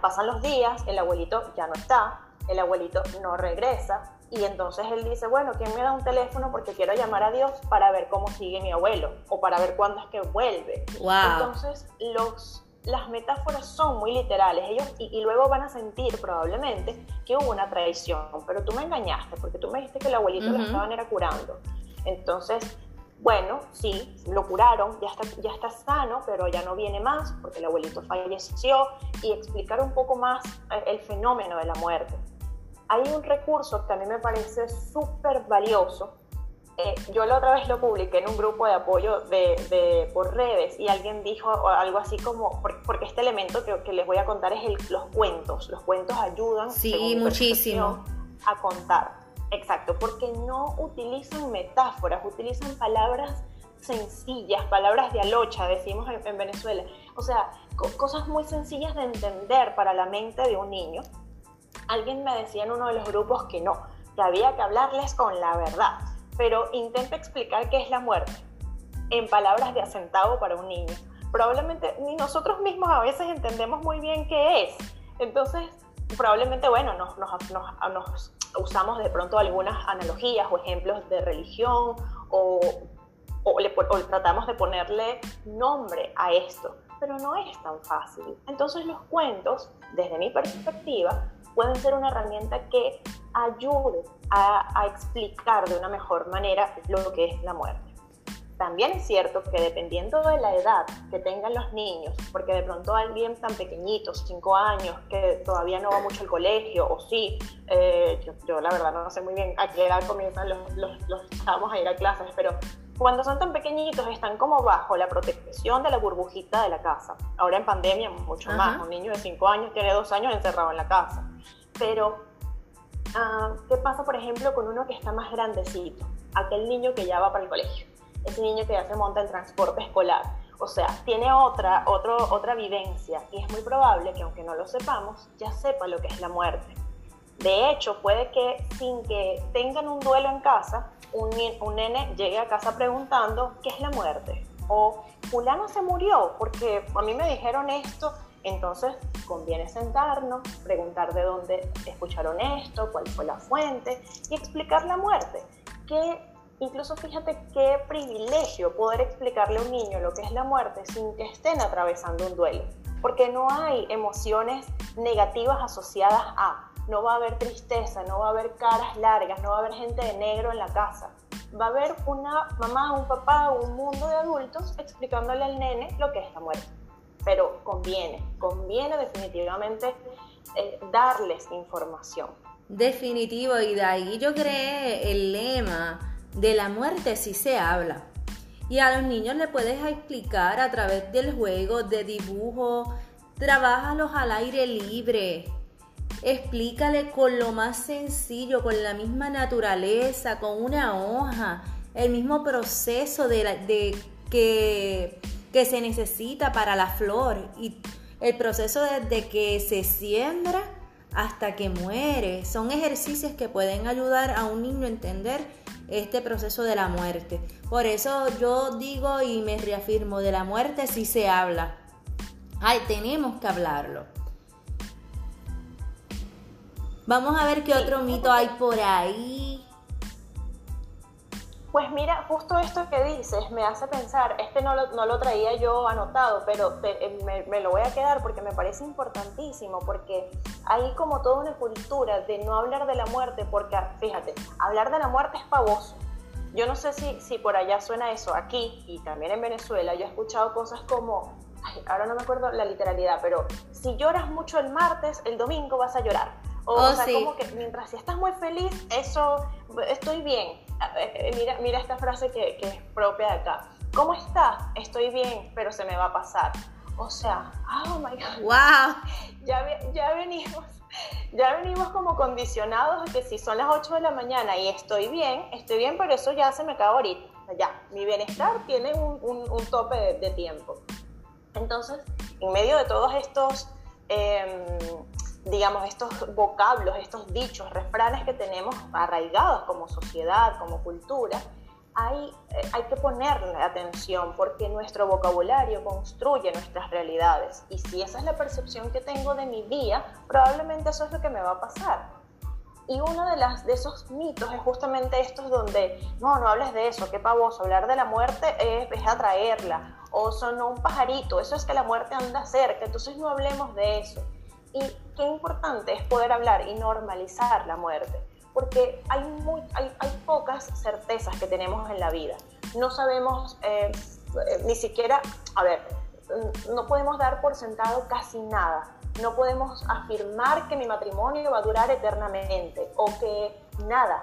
Pasan los días, el abuelito ya no está, el abuelito no regresa, y entonces él dice, bueno, ¿quién me da un teléfono? Porque quiero llamar a Dios para ver cómo sigue mi abuelo o para ver cuándo es que vuelve. Entonces los, las metáforas son muy literales ellos y, luego van a sentir probablemente que hubo una traición, pero tú me engañaste porque tú me dijiste que el abuelito lo estaban era curando. Entonces, bueno, sí, lo curaron, ya está, ya está sano, pero ya no viene más porque el abuelito falleció y explicar un poco más eh, el fenómeno de la muerte hay un recurso que a mí me parece súper valioso. Eh, yo la otra vez lo publiqué en un grupo de apoyo de, por redes y alguien dijo algo así como, porque este elemento que, les voy a contar es el, los cuentos. Los cuentos ayudan sí, muchísimo. a contar. Exacto, porque no utilizan metáforas, utilizan palabras sencillas, palabras de alocha, decimos en, en Venezuela. O sea, cosas muy sencillas de entender para la mente de un niño alguien me decía en uno de los grupos que no, que había que hablarles con la verdad, pero intenta explicar qué es la muerte en palabras de asentado para un niño. Probablemente ni nosotros mismos a veces entendemos muy bien qué es. Entonces, probablemente, bueno, nos, nos, usamos de pronto algunas analogías o ejemplos de religión o, o, le, o tratamos de ponerle nombre a esto, pero no es tan fácil. Entonces los cuentos, desde mi perspectiva, pueden ser una herramienta que ayude a, explicar de una mejor manera lo que es la muerte. También es cierto que dependiendo de la edad que tengan los niños, porque de pronto alguien tan pequeñito, 5 años, que todavía no va mucho al colegio, o sí, eh, yo, la verdad no sé muy bien a qué edad comienzan los, los, los a ir a clases, pero cuando son tan pequeñitos están como bajo la protección de la burbujita de la casa. Ahora en pandemia mucho más. Un niño de 5 años tiene 2 años encerrado en la casa. Pero, ah, ¿qué pasa por ejemplo con uno que está más grandecito? Aquel niño que ya va para el colegio. Ese niño que ya se monta en transporte escolar. O sea, tiene otra, otro, otra vivencia y es muy probable que aunque no lo sepamos, ya sepa lo que es la muerte. De hecho, puede que sin que tengan un duelo en casa, un, nene llegue a casa preguntando qué es la muerte. O fulano se murió porque a mí me dijeron esto, entonces conviene sentarnos, preguntar de dónde escucharon esto, cuál fue la fuente y explicar la muerte. Que incluso fíjate qué privilegio poder explicarle a un niño lo que es la muerte sin que estén atravesando un duelo. Porque no hay emociones negativas asociadas a no va a haber tristeza, no va a haber caras largas, no va a haber gente de negro en la casa. Va a haber una mamá, un papá, un mundo de adultos explicándole al nene lo que es la muerte. Pero conviene, conviene definitivamente eh, darles información. Definitivo, y de ahí yo creé el lema de la muerte si se habla. Y a los niños le puedes explicar a través del juego, de dibujo, trabajalos al aire libre, Explícale con lo más sencillo, con la misma naturaleza, con una hoja, el mismo proceso de, que, que se necesita para la flor y el proceso desde que se siembra hasta que muere. Son ejercicios que pueden ayudar a un niño a entender este proceso de la muerte. Por eso yo digo y me reafirmo, de la muerte sí se habla. Ay, tenemos que hablarlo. Vamos a ver qué otro mito hay por ahí. Pues mira, justo esto que dices me hace pensar, este no lo, no lo traía yo anotado, pero me, me, lo voy a quedar porque me parece importantísimo, porque hay como toda una cultura de no hablar de la muerte, porque fíjate, hablar de la muerte es pavoso. Yo no sé si, si por allá suena eso, aquí y también en Venezuela, yo he escuchado cosas como, ahora no me acuerdo la literalidad, pero si lloras mucho el martes, el domingo vas a llorar o, oh, sea, como que mientras estás muy feliz, eso, estoy bien. Eh, mira, mira esta frase que, que, es propia de acá. ¿Cómo estás? Estoy bien, pero se me va a pasar. O sea, oh my God. Wow. Ya, ya venimos. Ya venimos como condicionados de que si son las 8 de la mañana y estoy bien, estoy bien, pero eso ya se me acaba ahorita. ya, mi bienestar tiene un, un, tope de, tiempo. Entonces, en medio de todos estos em, digamos, estos vocablos, estos dichos, refranes que tenemos arraigados como sociedad, como cultura, hay, eh, hay que ponerle atención porque nuestro vocabulario construye nuestras realidades. Y si esa es la percepción que tengo de mi día, probablemente eso es lo que me va a pasar. Y uno de, las, de esos mitos es justamente estos donde, no, no hables de eso, qué pavoso, hablar de la muerte es, es atraerla, o sonó un pajarito, eso es que la muerte anda cerca, entonces no hablemos de eso. Y qué importante es poder hablar y normalizar la muerte, porque hay, muy, hay, hay pocas certezas que tenemos en la vida. No sabemos eh, ni siquiera, a ver, no podemos dar por sentado casi nada. No podemos afirmar que mi matrimonio va a durar eternamente o que nada.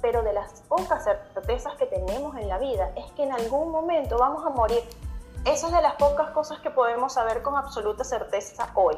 Pero de las pocas certezas que tenemos en la vida es que en algún momento vamos a morir. Esa es de las pocas cosas que podemos saber con absoluta certeza hoy.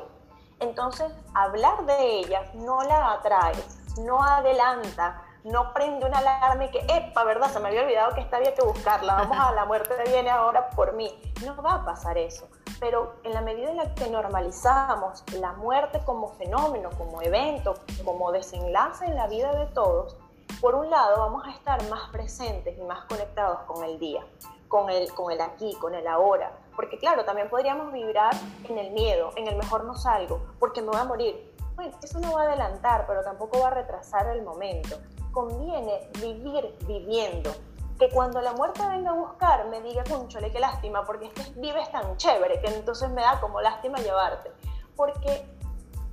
Entonces, hablar de ellas no la atrae, no adelanta, no prende una alarma y que, epa, ¿verdad? Se me había olvidado que esta había que buscarla, vamos a la muerte viene ahora por mí. No va a pasar eso. Pero en la medida en la que normalizamos la muerte como fenómeno, como evento, como desenlace en la vida de todos, por un lado vamos a estar más presentes y más conectados con el día, con el, con el aquí, con el ahora, porque claro, también podríamos vibrar en el miedo, en el mejor no salgo, porque me voy a morir. Bueno, eso no va a adelantar, pero tampoco va a retrasar el momento. Conviene vivir viviendo. Que cuando la muerte venga a buscar me diga, conchole, qué lástima, porque es que vives tan chévere que entonces me da como lástima llevarte. Porque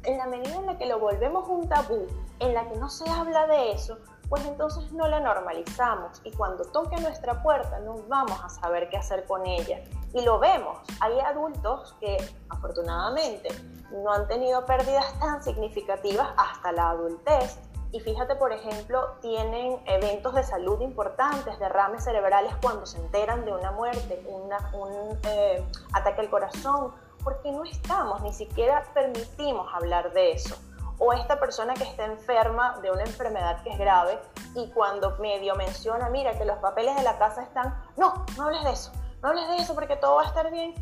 en la medida en la que lo volvemos un tabú, en la que no se habla de eso, pues entonces no la normalizamos y cuando toque nuestra puerta no vamos a saber qué hacer con ella. Y lo vemos, hay adultos que afortunadamente no han tenido pérdidas tan significativas hasta la adultez y fíjate, por ejemplo, tienen eventos de salud importantes, derrames cerebrales cuando se enteran de una muerte, un eh, ataque al corazón, porque no estamos, ni siquiera permitimos hablar de eso. O esta persona que está enferma de una enfermedad que es grave y cuando medio menciona, mira que los papeles de la casa están, no, no hables de eso, no hables de eso porque todo va a estar bien.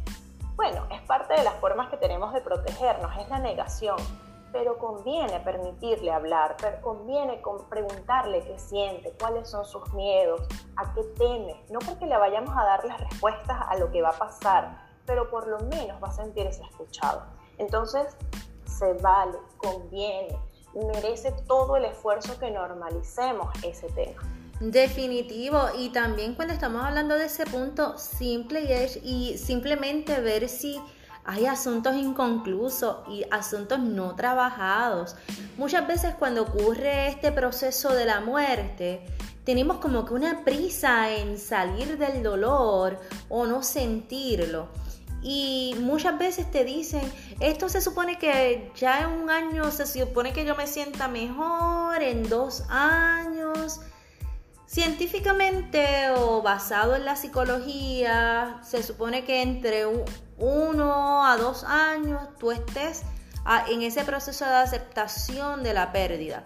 Bueno, es parte de las formas que tenemos de protegernos, es la negación pero conviene permitirle hablar, conviene preguntarle qué siente, cuáles son sus miedos, a qué teme, no porque le vayamos a dar las respuestas a lo que va a pasar, pero por lo menos va a sentirse escuchado. Entonces, se vale, conviene, merece todo el esfuerzo que normalicemos ese tema. Definitivo, y también cuando estamos hablando de ese punto simple y, y simplemente ver si hay asuntos inconclusos y asuntos no trabajados. Muchas veces cuando ocurre este proceso de la muerte, tenemos como que una prisa en salir del dolor o no sentirlo. Y muchas veces te dicen, esto se supone que ya en un año se supone que yo me sienta mejor, en dos años. Científicamente o basado en la psicología, se supone que entre uno a dos años tú estés en ese proceso de aceptación de la pérdida.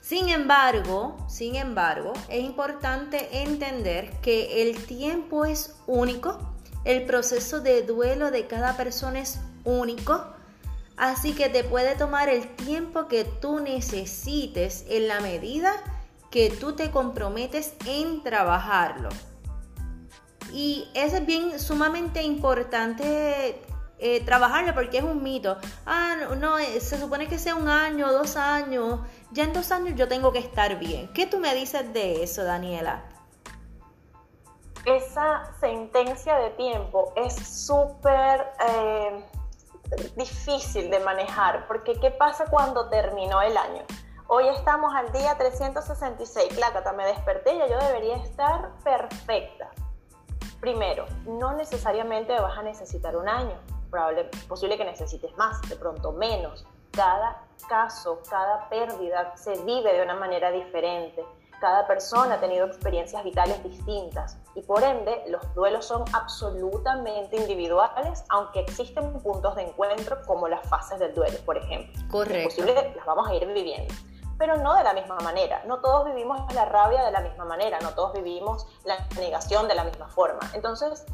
Sin embargo, sin embargo, es importante entender que el tiempo es único, el proceso de duelo de cada persona es único, así que te puede tomar el tiempo que tú necesites en la medida que tú te comprometes en trabajarlo. Y es bien sumamente importante eh, trabajarlo porque es un mito. Ah, no, eh, se supone que sea un año, dos años. Ya en dos años yo tengo que estar bien. ¿Qué tú me dices de eso, Daniela? Esa sentencia de tiempo es súper eh, difícil de manejar porque ¿qué pasa cuando terminó el año? Hoy estamos al día 366. Clácata, me desperté y yo debería estar perfecta. Primero, no necesariamente vas a necesitar un año. Probable, posible que necesites más, de pronto menos. Cada caso, cada pérdida se vive de una manera diferente. Cada persona ha tenido experiencias vitales distintas y por ende los duelos son absolutamente individuales, aunque existen puntos de encuentro como las fases del duelo, por ejemplo. Correcto. Es posible las vamos a ir viviendo pero no de la misma manera. No todos vivimos la rabia de la misma manera, no todos vivimos la negación de la misma forma. Entonces,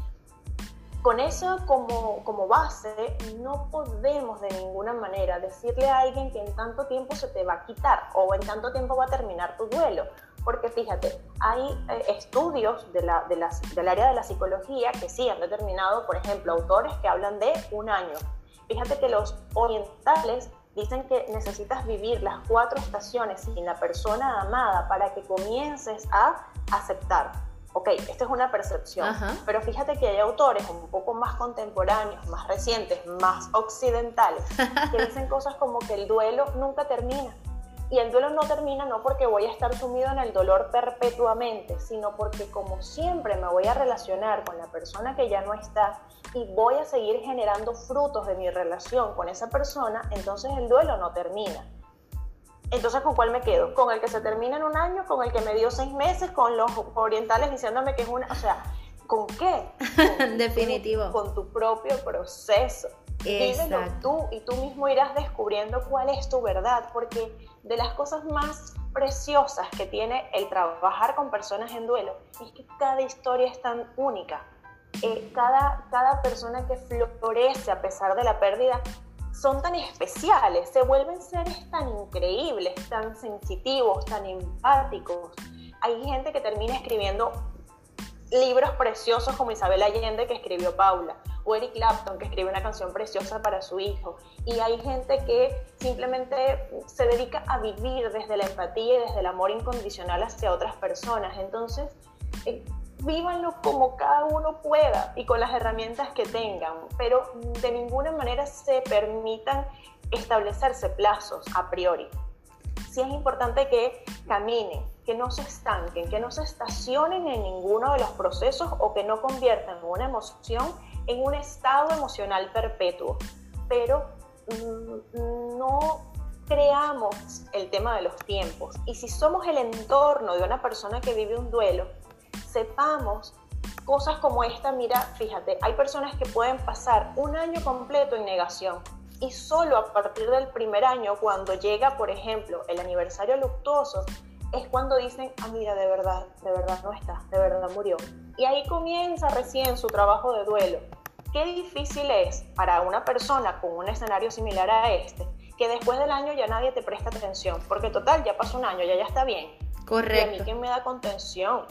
con eso como, como base, no podemos de ninguna manera decirle a alguien que en tanto tiempo se te va a quitar o en tanto tiempo va a terminar tu duelo. Porque fíjate, hay eh, estudios de la, de del área de la psicología que sí han determinado, por ejemplo, autores que hablan de un año. Fíjate que los orientales Dicen que necesitas vivir las cuatro estaciones sin la persona amada para que comiences a aceptar. Ok, esta es una percepción, pero fíjate que hay autores un poco más contemporáneos, más recientes, más occidentales, que dicen cosas como que el duelo nunca termina y el duelo no termina no porque voy a estar sumido en el dolor perpetuamente, sino porque como siempre me voy a relacionar con la persona que ya no está y voy a seguir generando frutos de mi relación con esa persona, entonces el duelo no termina. Entonces, ¿con cuál me quedo? ¿Con el que se termina en un año? ¿Con el que me dio seis meses? ¿Con los orientales diciéndome que es una... O sea, ¿con qué? Definitivo. con tu propio proceso. Vívelo tú y tú mismo irás descubriendo cuál es tu verdad, porque de las cosas más preciosas que tiene el trabajar con personas en duelo es que cada historia es tan única. Eh, cada, cada persona que florece a pesar de la pérdida son tan especiales, se vuelven seres tan increíbles, tan sensitivos, tan empáticos. Hay gente que termina escribiendo libros preciosos como Isabel Allende que escribió Paula o Eric Clapton que escribe una canción preciosa para su hijo. Y hay gente que simplemente se dedica a vivir desde la empatía y desde el amor incondicional hacia otras personas. Entonces, eh, vívanlo como cada uno pueda y con las herramientas que tengan, pero de ninguna manera se permitan establecerse plazos a priori. Sí es importante que caminen, que no se estanquen, que no se estacionen en ninguno de los procesos o que no conviertan una emoción en un estado emocional perpetuo. Pero mm, no creamos el tema de los tiempos y si somos el entorno de una persona que vive un duelo, sepamos cosas como esta, mira, fíjate, hay personas que pueden pasar un año completo en negación y solo a partir del primer año, cuando llega, por ejemplo, el aniversario luctuoso, es cuando dicen, ah, mira, de verdad, de verdad no está, de verdad murió. Y ahí comienza recién su trabajo de duelo. Qué difícil es para una persona con un escenario similar a este, que después del año ya nadie te presta atención, porque total, ya pasó un año, ya ya está bien. Correcto. Y a mí quién me da contención.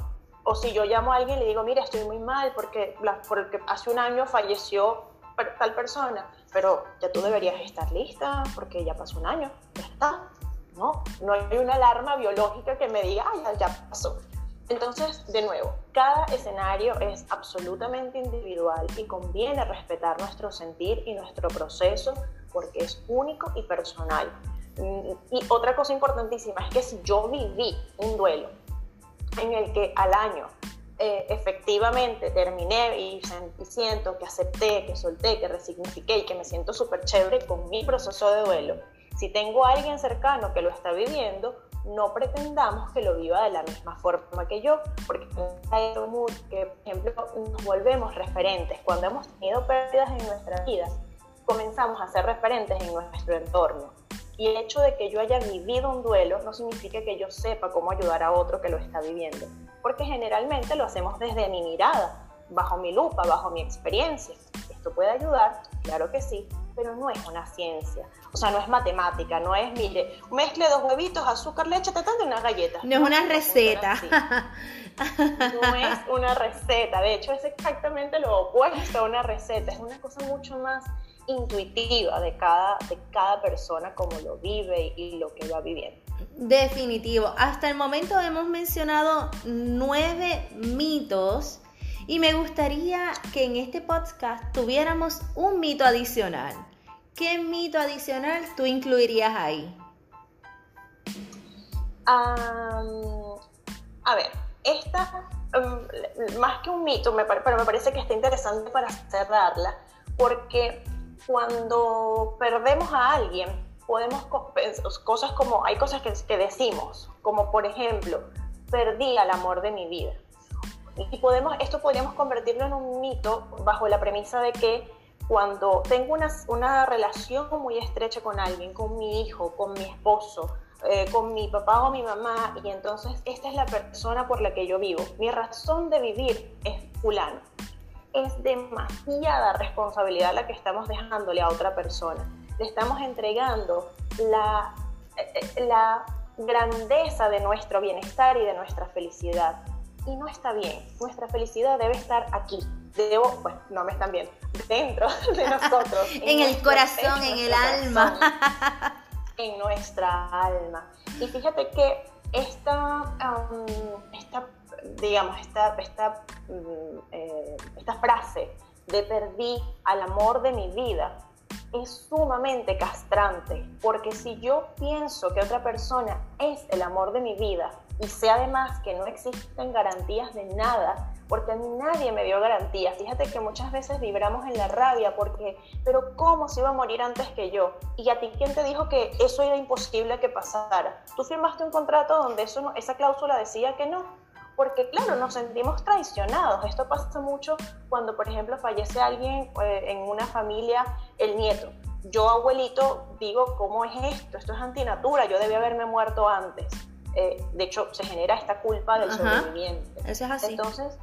O si yo llamo a alguien y le digo, mira, estoy muy mal porque, porque hace un año falleció tal persona, pero ya tú deberías estar lista porque ya pasó un año, ya está. No, no hay una alarma biológica que me diga, ay, ya pasó. Entonces, de nuevo, cada escenario es absolutamente individual y conviene respetar nuestro sentir y nuestro proceso porque es único y personal. Mm, y otra cosa importantísima es que si yo viví un duelo en el que al año eh, efectivamente terminé y, y, siento que acepté, que solté, que resignifiqué y que me siento súper chévere con mi proceso de duelo, si tengo a alguien cercano que lo está viviendo, no pretendamos que lo viva de la misma forma que yo, porque que, por ejemplo, nos volvemos referentes. Cuando hemos tenido pérdidas en nuestra vida, comenzamos a ser referentes en nuestro entorno. Y el hecho de que yo haya vivido un duelo no significa que yo sepa cómo ayudar a otro que lo está viviendo, porque generalmente lo hacemos desde mi mirada, bajo mi lupa, bajo mi experiencia. ¿Esto puede ayudar? Claro que sí, pero no es una ciencia. O sea, no es matemática, no es, mire, mezcle dos huevitos, azúcar, leche, te de unas galletas. No es una receta. No es una receta, de hecho es exactamente lo opuesto a una receta, es una cosa mucho más intuitiva de cada, de cada persona, como lo vive y lo que va viviendo. Definitivo. Hasta el momento hemos mencionado nueve mitos y me gustaría que en este podcast tuviéramos un mito adicional. ¿Qué mito adicional tú incluirías ahí? a ver, esta, um, más que un mito, pero me parece que está interesante para cerrarla, porque cuando perdemos a alguien, podemos cosas como, hay cosas que, que decimos, como por ejemplo, perdí al amor de mi vida. Y podemos, esto podríamos convertirlo en un mito bajo la premisa de que cuando tengo una, relación muy estrecha con alguien, con mi hijo, con mi esposo, eh, con mi papá o mi mamá, y entonces esta es la persona por la que yo vivo. Mi razón de vivir es fulano. Es demasiada responsabilidad la que estamos dejándole a otra persona. Le estamos entregando la, eh, la grandeza de nuestro bienestar y de nuestra felicidad. Y no está bien. Nuestra felicidad debe estar aquí, debo, pues no me están viendo, dentro de nosotros. en, el corazón, en el alma. en nuestra alma. Y fíjate que esta, esta digamos, esta, esta, mm, eh, esta frase de perdí al amor de mi vida es sumamente castrante, porque si yo pienso que otra persona es el amor de mi vida y sé además que no existen garantías de nada, porque a mí nadie me dio garantía. Fíjate que muchas veces vibramos en la rabia porque, pero ¿cómo se iba a morir antes que yo? Y a ti, ¿quién te dijo que eso era imposible que pasara? Tú firmaste un contrato donde eso esa cláusula decía que no. Porque claro, nos sentimos traicionados. Esto pasa mucho cuando, por ejemplo, fallece alguien eh, en una familia, el nieto. Yo, abuelito, digo, ¿cómo es esto? Esto es antinatura, yo debía haberme muerto antes. Eh, de hecho, se genera esta culpa del sobreviviente. Eso es así. Entonces,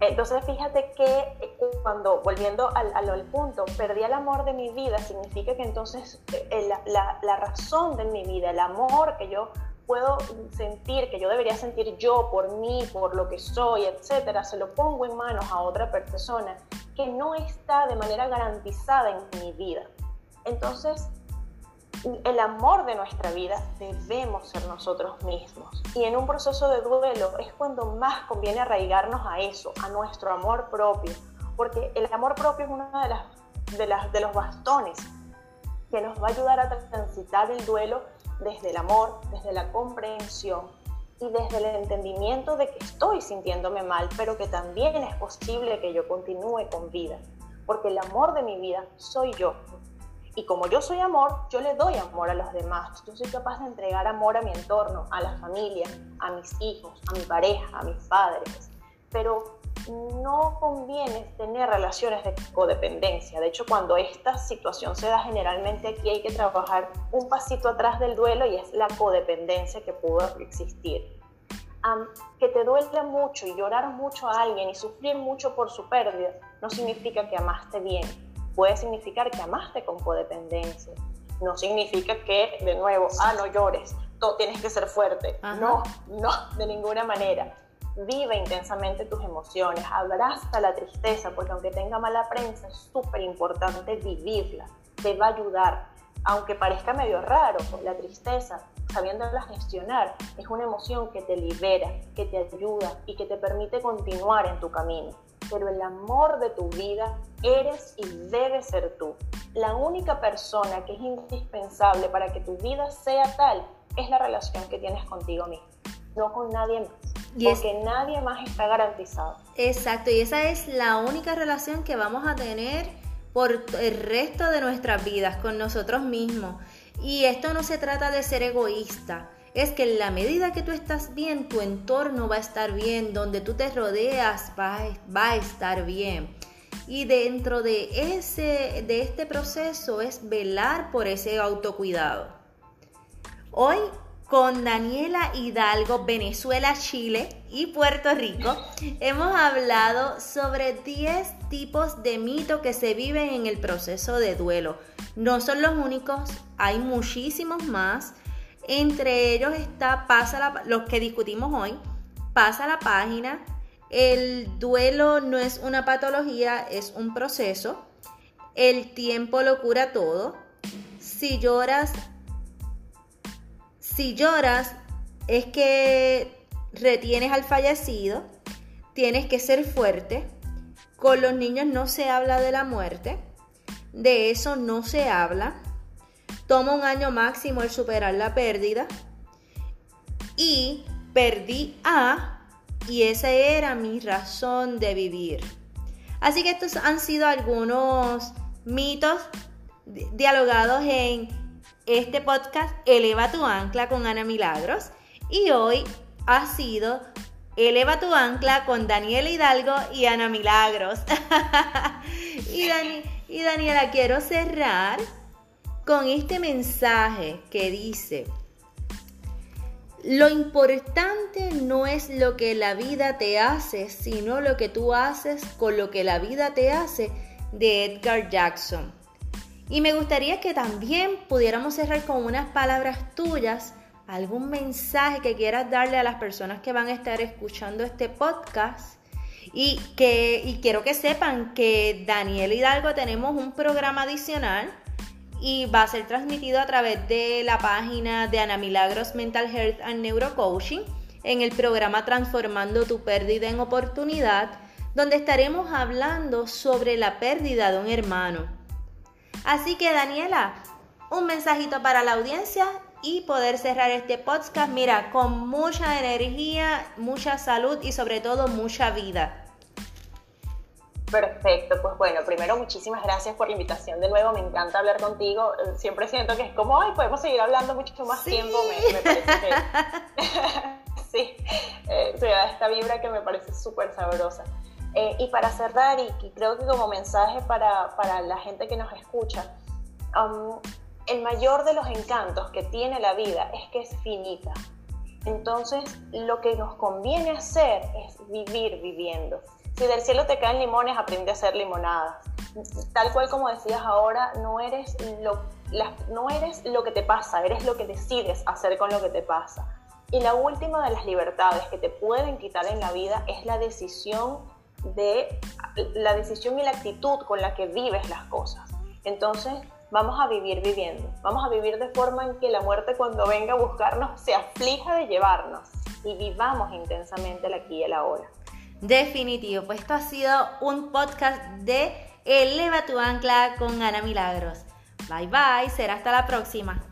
entonces fíjate que eh, cuando, volviendo al, punto, perdí el amor de mi vida, significa que entonces eh, la, la, la, razón de mi vida, el amor que yo puedo sentir, que yo debería sentir yo por mí, por lo que soy, etcétera, se lo pongo en manos a otra persona que no está de manera garantizada en mi vida. Entonces, el amor de nuestra vida debemos ser nosotros mismos. Y en un proceso de duelo es cuando más conviene arraigarnos a eso, a nuestro amor propio, porque el amor propio es uno de, de los bastones que nos va a ayudar a transitar el duelo desde el amor, desde la comprensión y desde el entendimiento de que estoy sintiéndome mal, pero que también es posible que yo continúe con vida, porque el amor de mi vida soy yo, Y como yo soy amor, yo le doy amor a los demás. Yo soy capaz de entregar amor a mi entorno, a la familia, a mis hijos, a mi pareja, a mis padres. Pero no conviene tener relaciones de codependencia. De hecho, cuando esta situación se da, generalmente aquí hay que trabajar un pasito atrás del duelo y es la codependencia que pudo existir. que te duele mucho y llorar mucho a alguien y sufrir mucho por su pérdida no significa que amaste bien. Puede significar que amaste con codependencia. No significa que, de nuevo, ah, no llores, tú tienes que ser fuerte. No, no, de ninguna manera Vive intensamente tus emociones, abraza la tristeza, porque aunque tenga mala prensa, es súper importante vivirla, te va a ayudar. Aunque parezca medio raro, la tristeza, sabiéndola gestionar, es una emoción que te libera, que te ayuda y que te permite continuar en tu camino. Pero el amor de tu vida eres y debe ser tú. La única persona que es indispensable para que tu vida sea tal es la relación que tienes contigo mismo, no con nadie más porque nadie más está garantizado. Exacto, y esa es la única relación que vamos a tener por el resto de nuestras vidas con nosotros mismos. Y esto no se trata de ser egoísta, es que en la medida que tú estás bien, tu entorno va a estar bien, donde tú te rodeas va, va a estar bien. Y dentro de, ese, de este proceso es velar por ese autocuidado. Hoy con Daniela Hidalgo, Venezuela, Chile y Puerto Rico, hemos hablado sobre 10 tipos de mitos que se viven en el proceso de duelo. No son los únicos, hay muchísimos más. Entre ellos está, pasa los que discutimos hoy, pasa la página, el duelo no es una patología, es un proceso, el tiempo lo cura todo, si lloras si lloras, es que retienes al fallecido, tienes que ser fuerte. Con los niños no se habla de la muerte, de eso no se habla. Toma un año máximo el superar la pérdida. Y perdí a, y esa era mi razón de vivir. Así que estos han sido algunos mitos dialogados en este podcast Eleva tu ancla con Ana Milagros y hoy ha sido Eleva tu ancla con Daniela Hidalgo y Ana Milagros. y, y Daniela, quiero cerrar con este mensaje que dice, lo importante no es lo que la vida te hace, sino lo que tú haces con lo que la vida te hace de Edgar Jackson. Y me gustaría que también pudiéramos cerrar con unas palabras tuyas, algún mensaje que quieras darle a las personas que van a estar escuchando este podcast. Y, que, y quiero que sepan que Daniel Hidalgo tenemos un programa adicional y va a ser transmitido a través de la página de Ana Milagros Mental Health and Neurocoaching en el programa Transformando tu pérdida en oportunidad, donde estaremos hablando sobre la pérdida de un hermano. Así que Daniela, un mensajito para la audiencia y poder cerrar este podcast, mira, con mucha energía, mucha salud y sobre todo mucha vida. Perfecto, pues bueno, primero muchísimas gracias por la invitación de nuevo, me encanta hablar contigo, siempre siento que es como, ay, podemos seguir hablando mucho más tiempo, me, parece que sí, eh, esta vibra que me parece súper sabrosa. Eh, y para cerrar, y, creo que como mensaje para, para la gente que nos escucha, um, el mayor de los encantos que tiene la vida es que es finita. Entonces, lo que nos conviene hacer es vivir viviendo. Si del cielo te caen limones, aprende a hacer limonadas. Tal cual como decías ahora, no eres lo, no eres lo que te pasa, eres lo que decides hacer con lo que te pasa. Y la última de las libertades que te pueden quitar en la vida es la decisión de la decisión y la actitud con la que vives las cosas. Entonces, vamos a vivir viviendo, vamos a vivir de forma en que la muerte cuando venga a buscarnos se aflija de llevarnos y vivamos intensamente el aquí y el ahora. Definitivo, pues esto ha sido un podcast de Eleva tu ancla con Ana Milagros. Bye bye, será hasta la próxima.